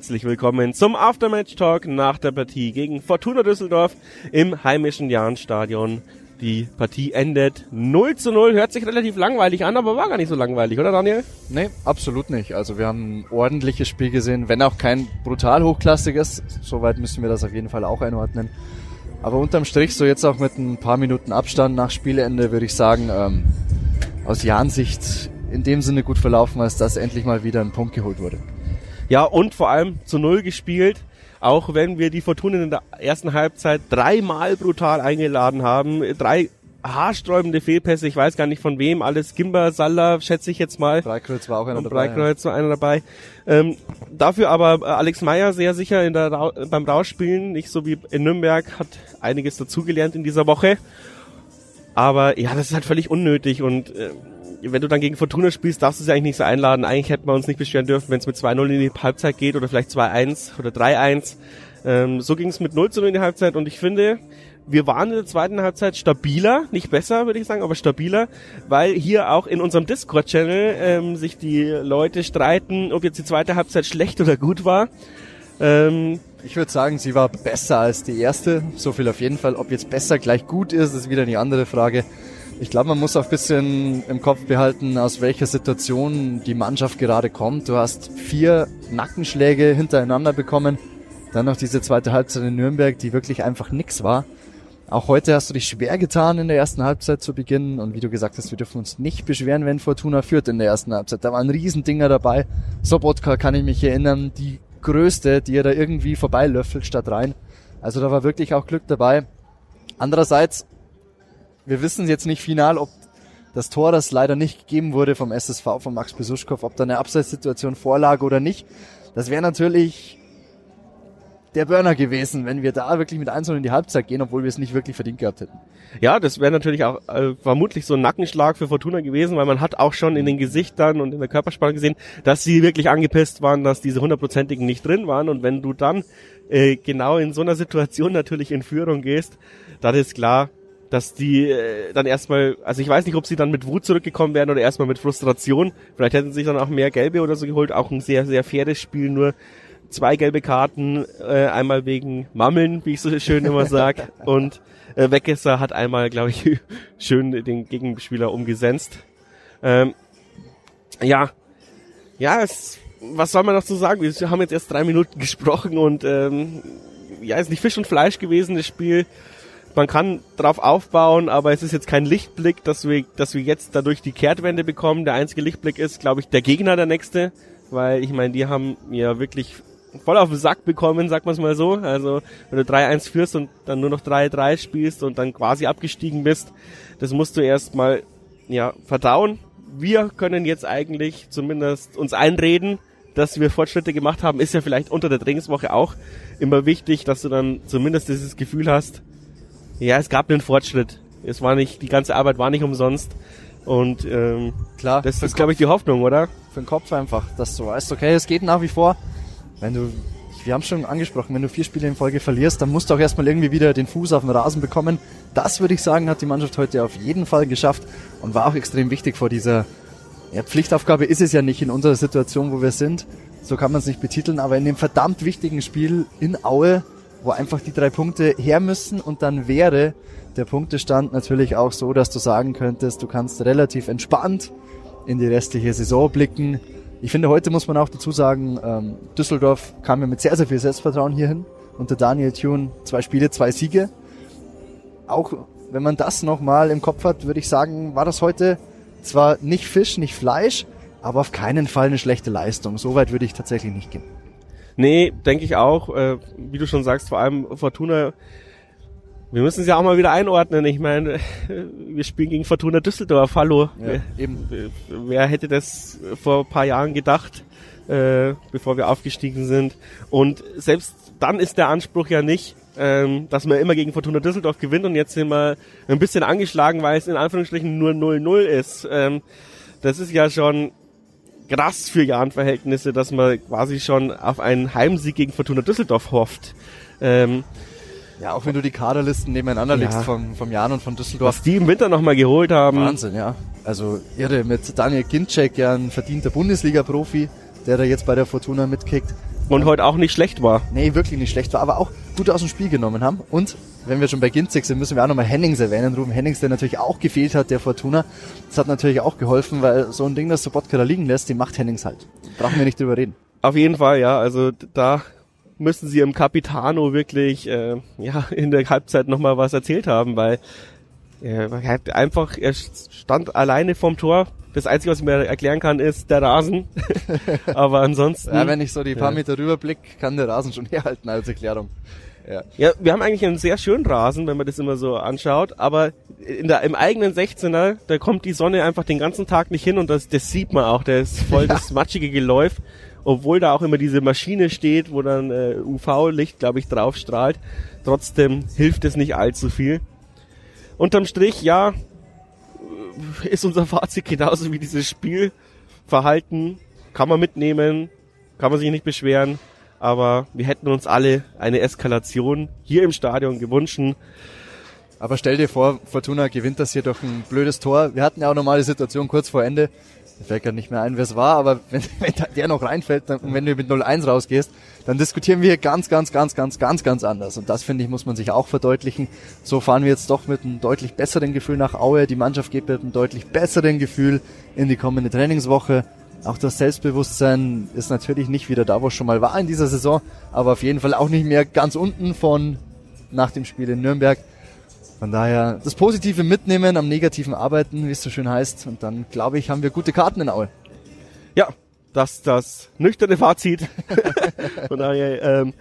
herzlich willkommen zum Aftermatch Talk nach der Partie gegen Fortuna Düsseldorf im heimischen Jahnstadion. Die Partie endet 0 zu 0. Hört sich relativ langweilig an, aber war gar nicht so langweilig, oder Daniel? Nee, absolut nicht. Also wir haben ein ordentliches Spiel gesehen, wenn auch kein brutal hochklassiges. Soweit müssen wir das auf jeden Fall auch einordnen. Aber unterm Strich, so jetzt auch mit ein paar Minuten Abstand nach Spielende, würde ich sagen, ähm, aus Jahn-Sicht in dem Sinne gut verlaufen, als dass endlich mal wieder ein Punkt geholt wurde. Ja, und vor allem zu Null gespielt. Auch wenn wir die Fortuna in der ersten Halbzeit dreimal brutal eingeladen haben. Drei haarsträubende Fehlpässe, ich weiß gar nicht von wem, alles Gimba, Salah, schätze ich jetzt mal. Breikreuz war auch einer und dabei. Breikreuz war einer dabei. Ähm, dafür aber äh, Alex Meyer sehr sicher in der Ra beim Rausspielen, nicht so wie in Nürnberg, hat einiges dazugelernt in dieser Woche. Aber ja, das ist halt völlig unnötig und äh, wenn du dann gegen Fortuna spielst, darfst du sie eigentlich nicht so einladen. Eigentlich hätten wir uns nicht beschweren dürfen, wenn es mit 2-0 in die Halbzeit geht oder vielleicht 2-1 oder 3-1. Ähm, so ging es mit 0 0 in die Halbzeit und ich finde, wir waren in der zweiten Halbzeit stabiler, nicht besser, würde ich sagen, aber stabiler, weil hier auch in unserem Discord-Channel ähm, sich die Leute streiten, ob jetzt die zweite Halbzeit schlecht oder gut war. Ähm, ich würde sagen, sie war besser als die erste. So viel auf jeden Fall. Ob jetzt besser gleich gut ist, ist wieder eine andere Frage. Ich glaube, man muss auch ein bisschen im Kopf behalten, aus welcher Situation die Mannschaft gerade kommt. Du hast vier Nackenschläge hintereinander bekommen. Dann noch diese zweite Halbzeit in Nürnberg, die wirklich einfach nix war. Auch heute hast du dich schwer getan in der ersten Halbzeit zu beginnen. Und wie du gesagt hast, wir dürfen uns nicht beschweren, wenn Fortuna führt in der ersten Halbzeit. Da waren Riesendinger dabei. Sobotka kann ich mich erinnern, die größte, die er da irgendwie vorbeilöffelt statt rein. Also da war wirklich auch Glück dabei. Andererseits wir wissen jetzt nicht final, ob das Tor, das leider nicht gegeben wurde vom SSV, von Max Besuschkow, ob da eine Abseitssituation vorlag oder nicht. Das wäre natürlich der Burner gewesen, wenn wir da wirklich mit 1 in die Halbzeit gehen, obwohl wir es nicht wirklich verdient gehabt hätten. Ja, das wäre natürlich auch äh, vermutlich so ein Nackenschlag für Fortuna gewesen, weil man hat auch schon in den Gesichtern und in der Körpersprache gesehen, dass sie wirklich angepisst waren, dass diese hundertprozentigen nicht drin waren. Und wenn du dann äh, genau in so einer Situation natürlich in Führung gehst, dann ist klar, dass die äh, dann erstmal, also ich weiß nicht, ob sie dann mit Wut zurückgekommen wären oder erstmal mit Frustration. Vielleicht hätten sie sich dann auch mehr Gelbe oder so geholt. Auch ein sehr, sehr faires Spiel, nur zwei gelbe Karten, äh, einmal wegen Mammeln, wie ich so schön immer sag. und äh, Weggesser hat einmal, glaube ich, schön den Gegenspieler umgesenzt. Ähm, ja, ja, es, was soll man noch zu sagen? Wir haben jetzt erst drei Minuten gesprochen und ähm, ja, ist nicht Fisch und Fleisch gewesen, das Spiel man kann drauf aufbauen, aber es ist jetzt kein Lichtblick, dass wir, dass wir jetzt dadurch die Kehrtwende bekommen. Der einzige Lichtblick ist, glaube ich, der Gegner der nächste, weil ich meine, die haben ja wirklich voll auf den Sack bekommen, sagt man es mal so. Also wenn du 3-1 führst und dann nur noch 3-3 spielst und dann quasi abgestiegen bist, das musst du erstmal ja verdauen. Wir können jetzt eigentlich zumindest uns einreden, dass wir Fortschritte gemacht haben, ist ja vielleicht unter der Trainingswoche auch immer wichtig, dass du dann zumindest dieses Gefühl hast, ja, es gab einen Fortschritt. Es war nicht, die ganze Arbeit war nicht umsonst. Und ähm, klar, das ist, glaube ich, die Hoffnung, oder? Für den Kopf einfach, dass du weißt, okay, es geht nach wie vor. Wenn du, wir haben schon angesprochen, wenn du vier Spiele in Folge verlierst, dann musst du auch erstmal irgendwie wieder den Fuß auf den Rasen bekommen. Das würde ich sagen, hat die Mannschaft heute auf jeden Fall geschafft und war auch extrem wichtig vor dieser ja, Pflichtaufgabe ist es ja nicht in unserer Situation, wo wir sind. So kann man es nicht betiteln, aber in dem verdammt wichtigen Spiel in Aue wo einfach die drei Punkte her müssen und dann wäre der Punktestand natürlich auch so, dass du sagen könntest, du kannst relativ entspannt in die restliche Saison blicken. Ich finde, heute muss man auch dazu sagen, ähm, Düsseldorf kam ja mit sehr, sehr viel Selbstvertrauen hierhin. Unter Daniel Thune zwei Spiele, zwei Siege. Auch wenn man das nochmal im Kopf hat, würde ich sagen, war das heute zwar nicht Fisch, nicht Fleisch, aber auf keinen Fall eine schlechte Leistung. Soweit würde ich tatsächlich nicht gehen. Nee, denke ich auch. Äh, wie du schon sagst, vor allem Fortuna. Wir müssen es ja auch mal wieder einordnen. Ich meine, wir spielen gegen Fortuna Düsseldorf. Hallo. Ja, wer, eben. wer hätte das vor ein paar Jahren gedacht, äh, bevor wir aufgestiegen sind? Und selbst dann ist der Anspruch ja nicht, ähm, dass man immer gegen Fortuna Düsseldorf gewinnt und jetzt sind wir ein bisschen angeschlagen, weil es in Anführungsstrichen nur 0-0 ist. Ähm, das ist ja schon krass für Jahrenverhältnisse, dass man quasi schon auf einen Heimsieg gegen Fortuna Düsseldorf hofft. Ähm, ja, auch wenn du die Kaderlisten nebeneinander ja. legst vom, vom Jan und von Düsseldorf. Was die im Winter nochmal geholt haben. Wahnsinn, ja. Also irre mit Daniel Ginczek, ja ein verdienter Bundesliga-Profi, der da jetzt bei der Fortuna mitkickt. Und heute auch nicht schlecht war. Nee, wirklich nicht schlecht war, aber auch gut aus dem Spiel genommen haben. Und wenn wir schon bei Ginzig sind, müssen wir auch nochmal Hennings erwähnen. Ruben Hennings, der natürlich auch gefehlt hat, der Fortuna. Das hat natürlich auch geholfen, weil so ein Ding, das Sobotka da liegen lässt, die macht Hennings halt. Brauchen wir nicht drüber reden. Auf jeden Fall, ja. Also da müssen sie im Capitano wirklich äh, ja in der Halbzeit nochmal was erzählt haben, weil er hat einfach, er stand alleine vorm Tor. Das Einzige, was ich mir erklären kann, ist der Rasen. Aber ansonsten. Ja, wenn ich so die paar Meter rüberblick, kann der Rasen schon herhalten als Erklärung. Ja. ja, wir haben eigentlich einen sehr schönen Rasen, wenn man das immer so anschaut, aber in der, im eigenen 16er, da kommt die Sonne einfach den ganzen Tag nicht hin und das, das sieht man auch, der ist voll das matschige Geläuf, obwohl da auch immer diese Maschine steht, wo dann äh, UV-Licht, glaube ich, drauf strahlt. Trotzdem hilft es nicht allzu viel. Unterm Strich, ja, ist unser Fazit genauso wie dieses Spielverhalten. Kann man mitnehmen, kann man sich nicht beschweren, aber wir hätten uns alle eine Eskalation hier im Stadion gewünscht. Aber stell dir vor, Fortuna gewinnt das hier durch ein blödes Tor. Wir hatten ja auch normale Situation kurz vor Ende. Mir fällt gerade nicht mehr ein, wer es war, aber wenn, wenn der noch reinfällt und wenn du mit 0-1 rausgehst, dann diskutieren wir ganz, ganz, ganz, ganz, ganz, ganz anders. Und das, finde ich, muss man sich auch verdeutlichen. So fahren wir jetzt doch mit einem deutlich besseren Gefühl nach Aue. Die Mannschaft geht mit einem deutlich besseren Gefühl in die kommende Trainingswoche. Auch das Selbstbewusstsein ist natürlich nicht wieder da, wo es schon mal war in dieser Saison, aber auf jeden Fall auch nicht mehr ganz unten von nach dem Spiel in Nürnberg. Von daher das Positive mitnehmen, am Negativen arbeiten, wie es so schön heißt. Und dann, glaube ich, haben wir gute Karten in Aue. Ja, das das nüchterne Fazit. Von daher, ähm,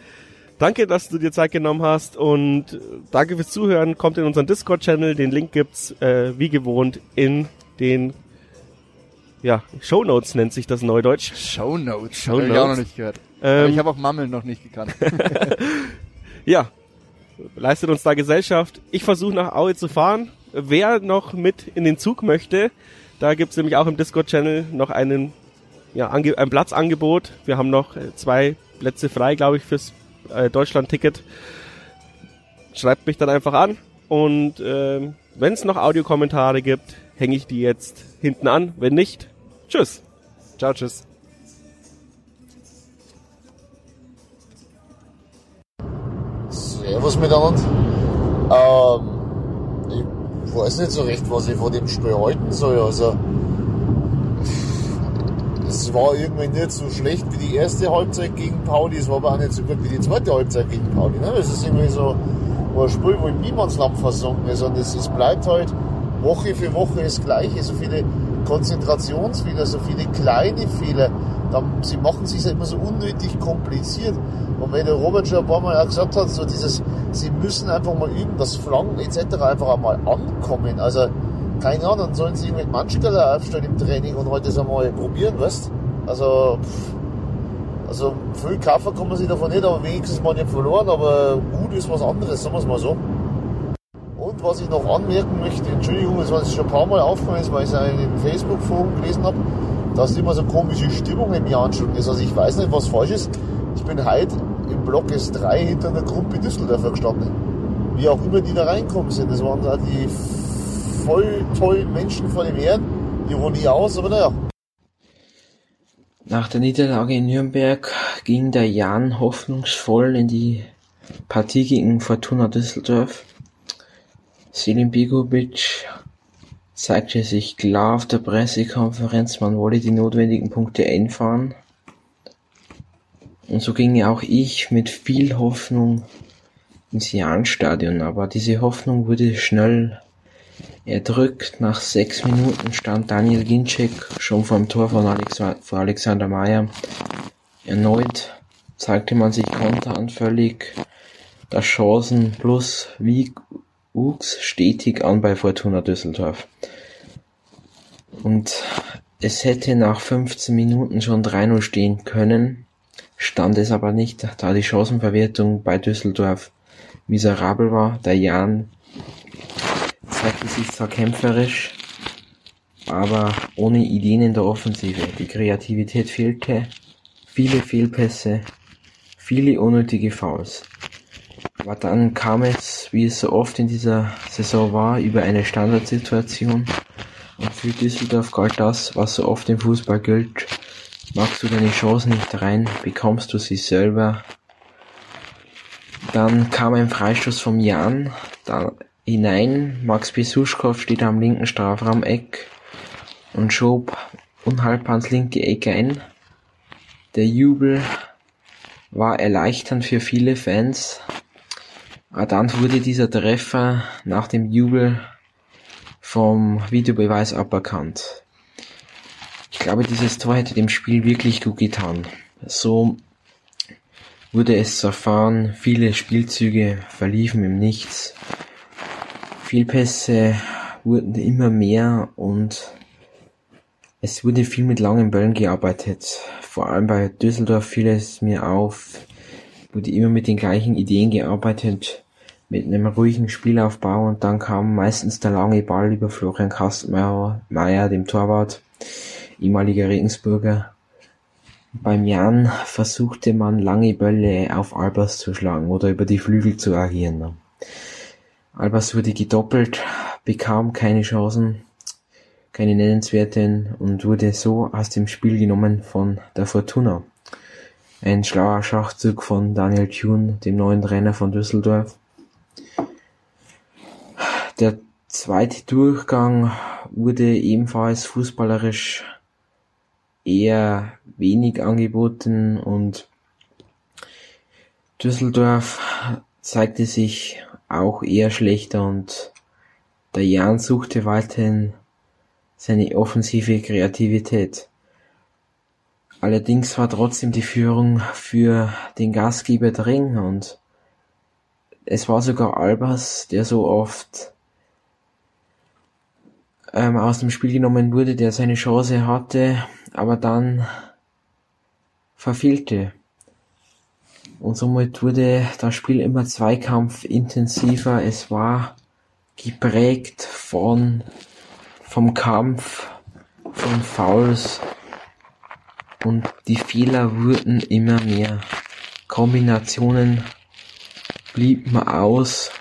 danke, dass du dir Zeit genommen hast und danke fürs Zuhören. Kommt in unseren Discord-Channel. Den Link gibt's äh, wie gewohnt in den ja, Show Notes nennt sich das Neudeutsch. Show Notes. Show Notes. Hab ich auch noch nicht gehört. Ähm, ich habe auch Mammeln noch nicht gekannt. ja, leistet uns da Gesellschaft. Ich versuche nach Aue zu fahren. Wer noch mit in den Zug möchte, da gibt's nämlich auch im Discord-Channel noch einen, ja, ein Platzangebot. Wir haben noch zwei Plätze frei, glaube ich, fürs äh, Deutschland-Ticket. Schreibt mich dann einfach an und äh, wenn es noch Audiokommentare gibt, hänge ich die jetzt hinten an. Wenn nicht, tschüss. Ciao, tschüss. Servus miteinander. Ähm, ich weiß nicht so recht, was ich von dem Spiel halten soll. Also, es war irgendwie nicht so schlecht wie die erste Halbzeit gegen Pauli, es war aber auch nicht so gut wie die zweite Halbzeit gegen Pauli. Ne? Es ist irgendwie so ein Spiel, wo im Niemandsland versunken ist und es, es bleibt halt Woche für Woche das Gleiche. So viele Konzentrationsfehler, so viele kleine Fehler. Dann, sie machen sich ja immer so unnötig kompliziert. Und wenn der Robert schon ein paar Mal auch gesagt hat, so dieses, sie müssen einfach mal üben, das Flanken etc. einfach einmal ankommen. Also, keine Ahnung, dann sollen sie mit Manschkeller aufstellen im Training und heute das einmal probieren, weißt Also, pff, also viel kaufen kann man sich davon nicht, aber wenigstens mal nicht verloren, aber gut ist was anderes, sagen wir es mal so. Und was ich noch anmerken möchte, Entschuldigung, das war schon ein paar Mal aufgefallen weil ich es in den Facebook-Foren gelesen habe, dass immer so komische Stimmung im Jahrenschulen ist. Also ich weiß nicht, was falsch ist. Ich bin heute im Block S3 hinter einer Gruppe Düsseldorfer gestanden. Wie auch immer die da reinkommen sind. Das waren da die voll tollen Menschen vor dem Herrn. Ironie aus, aber naja. Nach der Niederlage in Nürnberg ging der Jan hoffnungsvoll in die Partie gegen Fortuna Düsseldorf. Selim Begovic zeigte sich klar auf der Pressekonferenz, man wolle die notwendigen Punkte einfahren. Und so ging auch ich mit viel Hoffnung ins Jahnstadion, aber diese Hoffnung wurde schnell erdrückt. Nach sechs Minuten stand Daniel Ginczek schon vor dem Tor von Alexander Meyer. Erneut zeigte man sich konteranfällig, da Chancen plus wie wuchs stetig an bei Fortuna Düsseldorf. Und es hätte nach 15 Minuten schon 3-0 stehen können, stand es aber nicht, da die Chancenverwertung bei Düsseldorf miserabel war. Der Jan zeigte sich zwar kämpferisch, aber ohne Ideen in der Offensive. Die Kreativität fehlte, viele Fehlpässe, viele unnötige Fouls. Aber dann kam es, wie es so oft in dieser Saison war, über eine Standardsituation. Und für Düsseldorf galt das, was so oft im Fußball gilt. Machst du deine Chance nicht rein, bekommst du sie selber. Dann kam ein Freistoß vom Jan, da hinein. Max Besuschkow steht am linken Strafraumeck und schob unhaltbar ans linke Eck ein. Der Jubel war erleichternd für viele Fans. Aber dann wurde dieser Treffer nach dem Jubel vom Videobeweis aberkannt. Ich glaube, dieses Tor hätte dem Spiel wirklich gut getan. So wurde es erfahren, viele Spielzüge verliefen im Nichts. Fehlpässe wurden immer mehr und es wurde viel mit langen Bällen gearbeitet. Vor allem bei Düsseldorf fiel es mir auf, wurde immer mit den gleichen Ideen gearbeitet, mit einem ruhigen Spielaufbau und dann kam meistens der lange Ball über Florian Kastenmeier, dem Torwart, ehemaliger Regensburger. Beim Jan versuchte man lange Bälle auf Albers zu schlagen oder über die Flügel zu agieren. Albers wurde gedoppelt, bekam keine Chancen keine nennenswerten und wurde so aus dem Spiel genommen von der Fortuna. Ein schlauer Schachzug von Daniel Thune, dem neuen Trainer von Düsseldorf. Der zweite Durchgang wurde ebenfalls fußballerisch eher wenig angeboten und Düsseldorf zeigte sich auch eher schlechter und der Jan suchte weiterhin seine offensive Kreativität. Allerdings war trotzdem die Führung für den Gastgeber drin und es war sogar Albers, der so oft ähm, aus dem Spiel genommen wurde, der seine Chance hatte, aber dann verfehlte. Und somit wurde das Spiel immer Zweikampf intensiver. Es war geprägt von vom Kampf, von Fouls und die Fehler wurden immer mehr. Kombinationen blieben aus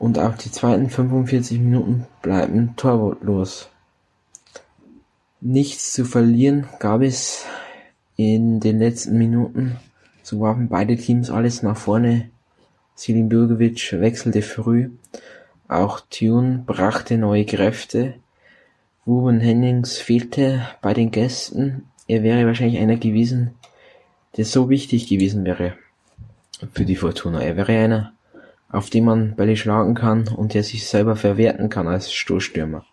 und auch die zweiten 45 Minuten bleiben torwortlos. Nichts zu verlieren gab es in den letzten Minuten. So warfen beide Teams alles nach vorne. Selim Bürgovic wechselte früh auch Tune brachte neue Kräfte. Ruben Hennings fehlte bei den Gästen. Er wäre wahrscheinlich einer gewesen, der so wichtig gewesen wäre für die Fortuna. Er wäre einer, auf den man Bälle schlagen kann und der sich selber verwerten kann als Stoßstürmer.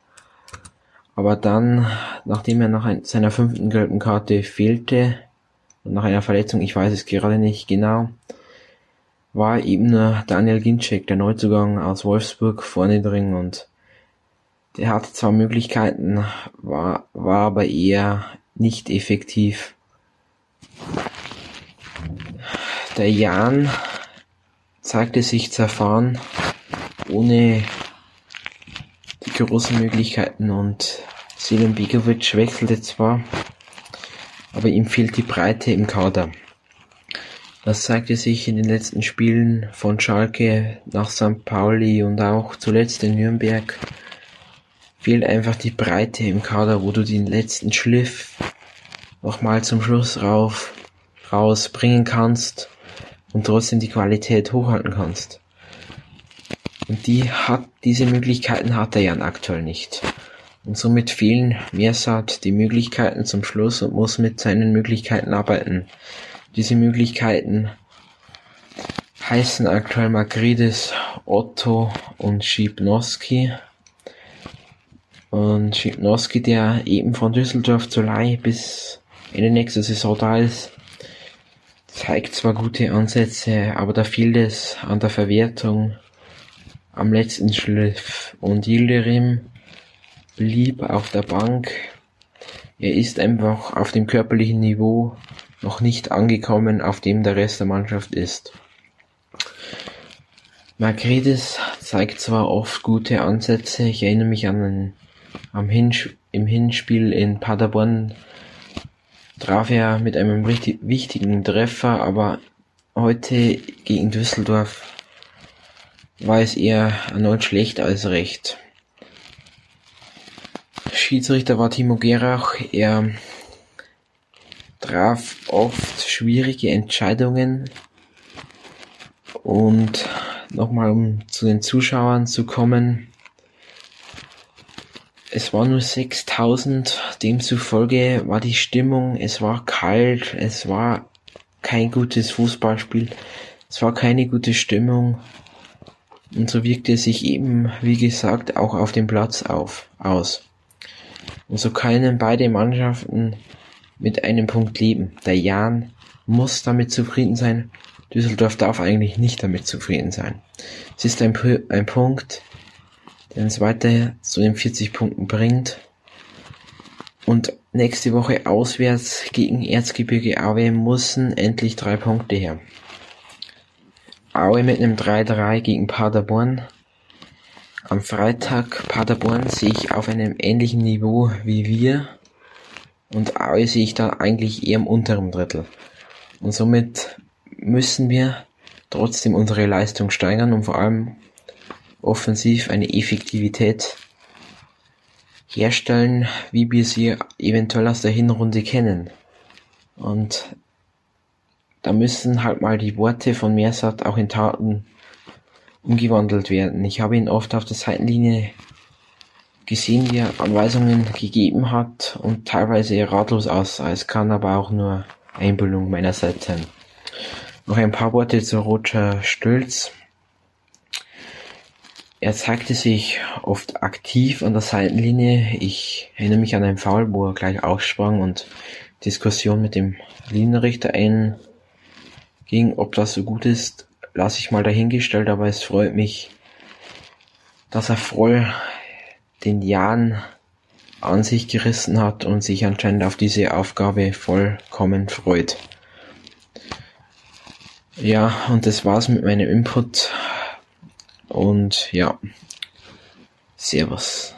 Aber dann, nachdem er nach seiner fünften gelben Karte fehlte, und nach einer Verletzung, ich weiß es gerade nicht genau, war eben nur Daniel Ginczek, der Neuzugang aus Wolfsburg, vorne drin und der hatte zwar Möglichkeiten, war, war aber eher nicht effektiv. Der Jan zeigte sich zerfahren, ohne die großen Möglichkeiten und Selim Begovic wechselte zwar, aber ihm fehlt die Breite im Kader. Das zeigte sich in den letzten Spielen von Schalke nach St. Pauli und auch zuletzt in Nürnberg. Fehlt einfach die Breite im Kader, wo du den letzten Schliff nochmal zum Schluss rauf, rausbringen kannst und trotzdem die Qualität hochhalten kannst. Und die hat, diese Möglichkeiten hat er ja aktuell nicht. Und somit fehlen Mersat die Möglichkeiten zum Schluss und muss mit seinen Möglichkeiten arbeiten. Diese Möglichkeiten heißen aktuell Magridis, Otto und Schipnowski. Und Schipnowski, der eben von Düsseldorf zur Leihe bis Ende nächster Saison da ist, zeigt zwar gute Ansätze, aber da fehlt es an der Verwertung am letzten Schliff. Und Yildirim blieb auf der Bank. Er ist einfach auf dem körperlichen Niveau noch nicht angekommen, auf dem der Rest der Mannschaft ist. Magridis zeigt zwar oft gute Ansätze, ich erinnere mich an einen, am Hinsch im Hinspiel in Paderborn traf er mit einem richtig wichtigen Treffer, aber heute gegen Düsseldorf war es eher erneut schlecht als recht. Schiedsrichter war Timo Gerach, er traf oft schwierige Entscheidungen und nochmal um zu den Zuschauern zu kommen. Es waren nur 6000, demzufolge war die Stimmung, es war kalt, es war kein gutes Fußballspiel, es war keine gute Stimmung und so wirkte es sich eben, wie gesagt, auch auf dem Platz auf, aus. Und so können beide Mannschaften mit einem Punkt leben. Der Jan muss damit zufrieden sein. Düsseldorf darf eigentlich nicht damit zufrieden sein. Es ist ein, ein Punkt, der uns weiter zu den 40 Punkten bringt. Und nächste Woche auswärts gegen Erzgebirge Aue müssen endlich drei Punkte her. Aue mit einem 3-3 gegen Paderborn. Am Freitag Paderborn sehe ich auf einem ähnlichen Niveau wie wir. Und Aue sehe ich da eigentlich eher im unteren Drittel. Und somit müssen wir trotzdem unsere Leistung steigern und vor allem offensiv eine Effektivität herstellen, wie wir sie eventuell aus der Hinrunde kennen. Und da müssen halt mal die Worte von Mersat auch in Taten umgewandelt werden. Ich habe ihn oft auf der Seitenlinie gesehen, wie er Anweisungen gegeben hat und teilweise ratlos aussah. Es kann aber auch nur Einbildung meiner Seite. Noch ein paar Worte zu Roger Stölz. Er zeigte sich oft aktiv an der Seitenlinie. Ich erinnere mich an einen Foul, wo er gleich aufsprang und Diskussion mit dem Linienrichter einging. Ob das so gut ist, lasse ich mal dahingestellt, aber es freut mich, dass er voll den Jan an sich gerissen hat und sich anscheinend auf diese Aufgabe vollkommen freut. Ja, und das war's mit meinem Input. Und ja, Servus.